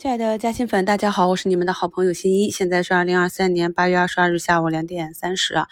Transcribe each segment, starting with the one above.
亲爱的嘉兴粉，大家好，我是你们的好朋友新一。现在是二零二三年八月二十二日下午两点三十啊。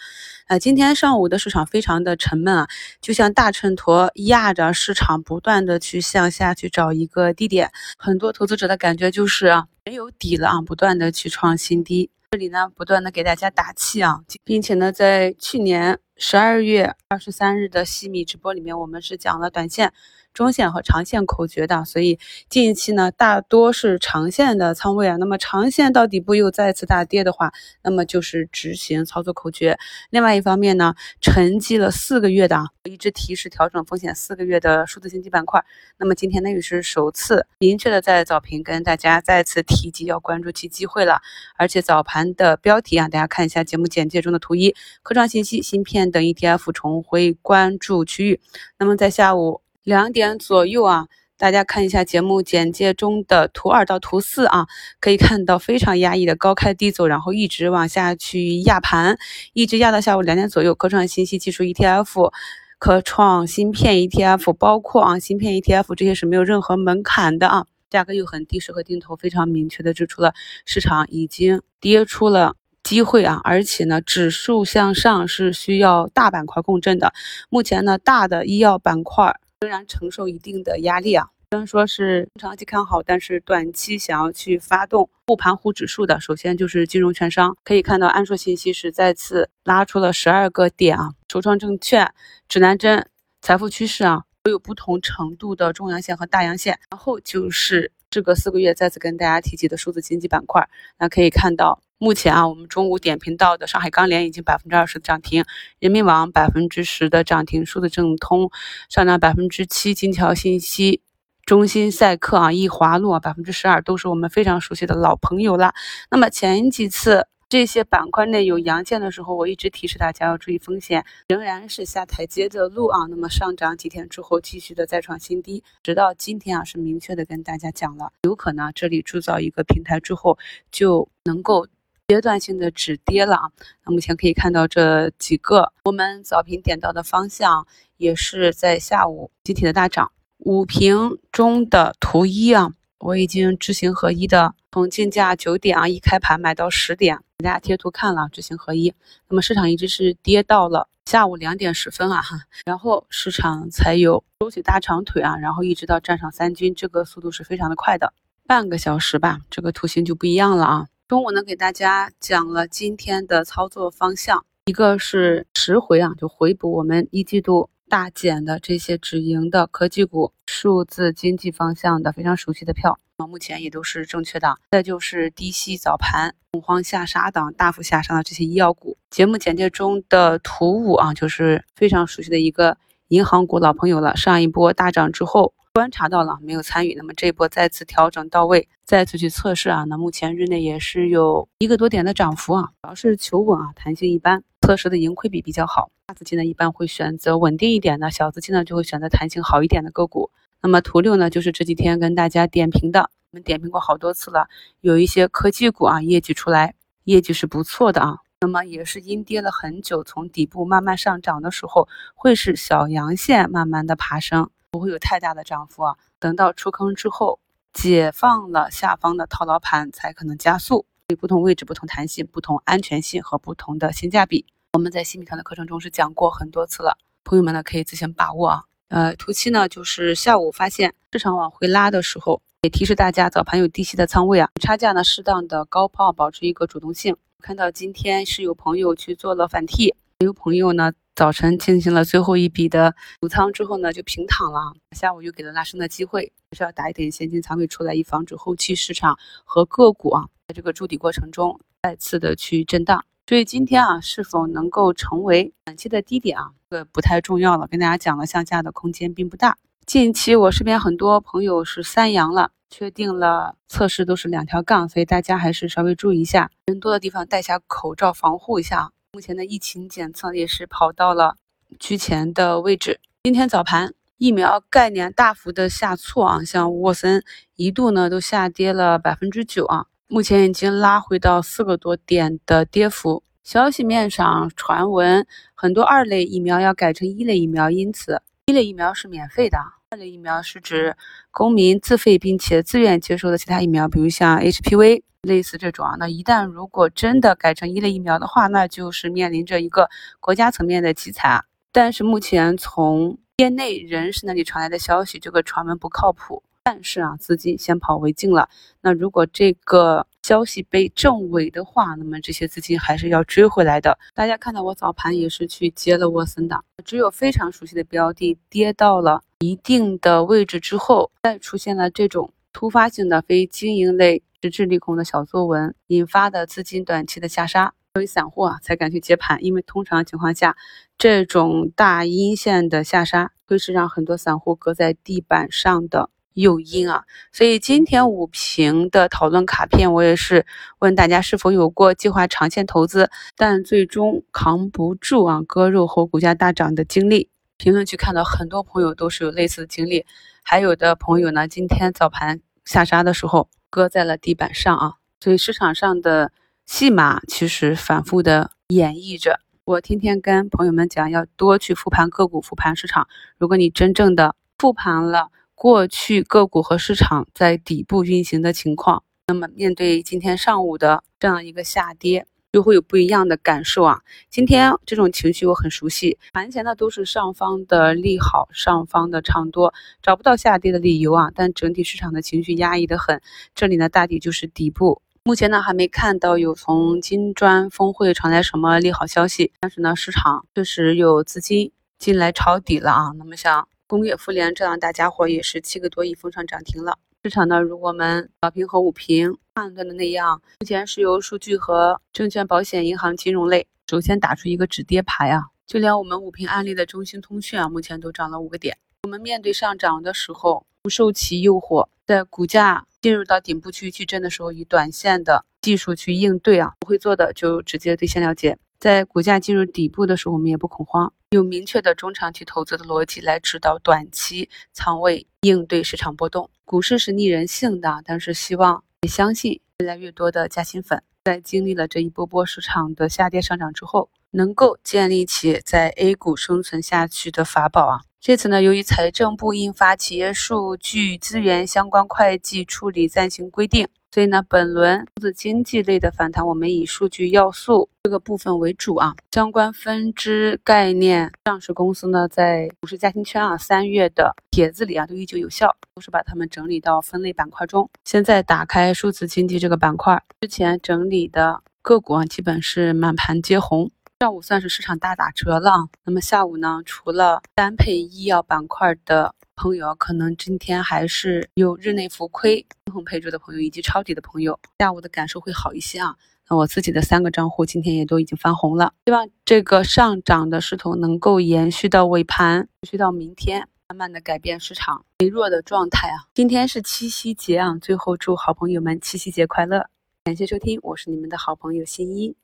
呃，今天上午的市场非常的沉闷啊，就像大秤砣压着市场不断的去向下去找一个低点，很多投资者的感觉就是没有底了啊，不断的去创新低。这里呢，不断的给大家打气啊，并且呢，在去年十二月二十三日的西米直播里面，我们是讲了短线。中线和长线口诀的，所以近期呢大多是长线的仓位啊。那么长线到底部又再次大跌的话，那么就是执行操作口诀。另外一方面呢，沉寂了四个月的啊，一直提示调整风险四个月的数字经济板块，那么今天呢也是首次明确的在早评跟大家再次提及要关注其机会了。而且早盘的标题啊，大家看一下节目简介中的图一，科创信息、芯片等 ETF 重回关注区域。那么在下午。两点左右啊，大家看一下节目简介中的图二到图四啊，可以看到非常压抑的高开低走，然后一直往下去压盘，一直压到下午两点左右。科创信息技术 ETF、科创芯片 ETF，包括啊芯片 ETF 这些是没有任何门槛的啊，价格又很低，适合定投，非常明确的指出了市场已经跌出了机会啊，而且呢，指数向上是需要大板块共振的，目前呢，大的医药板块。仍然承受一定的压力啊，虽然说是长期看好，但是短期想要去发动护盘护指数的，首先就是金融券商。可以看到，安硕信息是再次拉出了十二个点啊，首创证券、指南针、财富趋势啊，都有不同程度的中阳线和大阳线。然后就是时隔四个月再次跟大家提及的数字经济板块，那可以看到。目前啊，我们中午点评到的上海钢联已经百分之二十的涨停，人民网百分之十的涨停，数字政通上涨百分之七，金桥信息、中芯赛克啊、易华路啊百分之十二，都是我们非常熟悉的老朋友了。那么前几次这些板块内有阳线的时候，我一直提示大家要注意风险，仍然是下台阶的路啊。那么上涨几天之后，继续的再创新低，直到今天啊，是明确的跟大家讲了，有可能这里铸造一个平台之后就能够。阶段性的止跌了啊，那目前可以看到这几个我们早评点到的方向，也是在下午集体的大涨。五评中的图一啊，我已经知行合一的，从竞价九点啊一开盘买到十点，给大家贴图看了知行合一。那么市场一直是跌到了下午两点十分啊哈，然后市场才有收起大长腿啊，然后一直到站上三军，这个速度是非常的快的，半个小时吧，这个图形就不一样了啊。中午呢，给大家讲了今天的操作方向，一个是十回啊，就回补我们一季度大减的这些止盈的科技股、数字经济方向的非常熟悉的票，啊目前也都是正确的。再就是低吸早盘恐慌下杀档大幅下杀的这些医药股，节目简介中的图五啊，就是非常熟悉的一个银行股老朋友了。上一波大涨之后。观察到了没有参与，那么这一波再次调整到位，再次去测试啊。那目前日内也是有一个多点的涨幅啊，主要是求稳啊，弹性一般，测试的盈亏比比较好。大资金呢一般会选择稳定一点的，小资金呢就会选择弹性好一点的个股。那么图六呢，就是这几天跟大家点评的，我们点评过好多次了，有一些科技股啊，业绩出来，业绩是不错的啊。那么也是阴跌了很久，从底部慢慢上涨的时候，会是小阳线慢慢的爬升。不会有太大的涨幅啊，等到出坑之后，解放了下方的套牢盘，才可能加速。对不同位置、不同弹性、不同安全性和不同的性价比，我们在新米团的课程中是讲过很多次了，朋友们呢可以自行把握啊。呃，图七呢就是下午发现市场往回拉的时候，也提示大家早盘有低吸的仓位啊，差价呢适当的高抛，保持一个主动性。看到今天是有朋友去做了反替，有朋友呢。早晨进行了最后一笔的补仓之后呢，就平躺了。下午又给了拉升的机会，还是要打一点现金仓位出来，以防止后期市场和个股啊，在这个筑底过程中再次的去震荡。所以今天啊，是否能够成为短期的低点啊，这个不太重要了。跟大家讲了，向下的空间并不大。近期我身边很多朋友是三阳了，确定了测试都是两条杠，所以大家还是稍微注意一下，人多的地方戴下口罩防护一下啊。目前的疫情检测也是跑到了居前的位置。今天早盘疫苗概念大幅的下挫啊，像沃森一度呢都下跌了百分之九啊，目前已经拉回到四个多点的跌幅。消息面上传闻很多二类疫苗要改成一类疫苗，因此一类疫苗是免费的，二类疫苗是指公民自费并且自愿接受的其他疫苗，比如像 HPV 类似这种啊。那一旦如果真的改成一类疫苗的话，那就是面临着一个国家层面的集采啊。但是目前从业内人士那里传来的消息，这个传闻不靠谱。但是啊，资金先跑为敬了。那如果这个消息被证伪的话，那么这些资金还是要追回来的。大家看到我早盘也是去接了沃森的，只有非常熟悉的标的跌到了一定的位置之后，再出现了这种突发性的非经营类实质利空的小作文，引发的资金短期的下杀，作为散户啊才敢去接盘，因为通常情况下，这种大阴线的下杀会是让很多散户搁在地板上的。诱因啊，所以今天五评的讨论卡片，我也是问大家是否有过计划长线投资，但最终扛不住啊割肉后股价大涨的经历。评论区看到很多朋友都是有类似的经历，还有的朋友呢，今天早盘下杀的时候搁在了地板上啊。所以市场上的戏码其实反复的演绎着。我天天跟朋友们讲，要多去复盘个股，复盘市场。如果你真正的复盘了。过去个股和市场在底部运行的情况，那么面对今天上午的这样一个下跌，就会有不一样的感受啊。今天这种情绪我很熟悉，盘前呢都是上方的利好，上方的唱多，找不到下跌的理由啊。但整体市场的情绪压抑的很，这里呢大抵就是底部。目前呢还没看到有从金砖峰会传来什么利好消息，但是呢市场确实有资金进来抄底了啊。那么像。工业富联这样大家伙也是七个多亿封上涨停了。市场呢，如我们早评和午评判断的那样，目前是由数据和证券、保险、银行、金融类首先打出一个止跌牌啊。就连我们午评案例的中兴通讯啊，目前都涨了五个点。我们面对上涨的时候，不受其诱惑，在股价进入到顶部区域矩阵的时候，以短线的技术去应对啊。不会做的就直接兑现了结。在股价进入底部的时候，我们也不恐慌，有明确的中长期投资的逻辑来指导短期仓位应对市场波动。股市是逆人性的，但是希望也相信越来越多的加薪粉在经历了这一波波市场的下跌上涨之后，能够建立起在 A 股生存下去的法宝啊。这次呢，由于财政部印发《企业数据资源相关会计处理暂行规定》。所以呢，本轮数字经济类的反弹，我们以数据要素这个部分为主啊。相关分支概念上市公司呢，在股市家庭圈啊三月的帖子里啊，都依旧有效，都是把它们整理到分类板块中。现在打开数字经济这个板块，之前整理的个股啊，基本是满盘皆红。上午算是市场大打折了啊，那么下午呢，除了单配医药板块的。朋友可能今天还是有日内浮亏、分红配置的朋友，以及抄底的朋友，下午的感受会好一些啊。那我自己的三个账户今天也都已经翻红了，希望这个上涨的势头能够延续到尾盘，延续到明天，慢慢的改变市场微弱的状态啊。今天是七夕节啊，最后祝好朋友们七夕节快乐！感谢收听，我是你们的好朋友新一。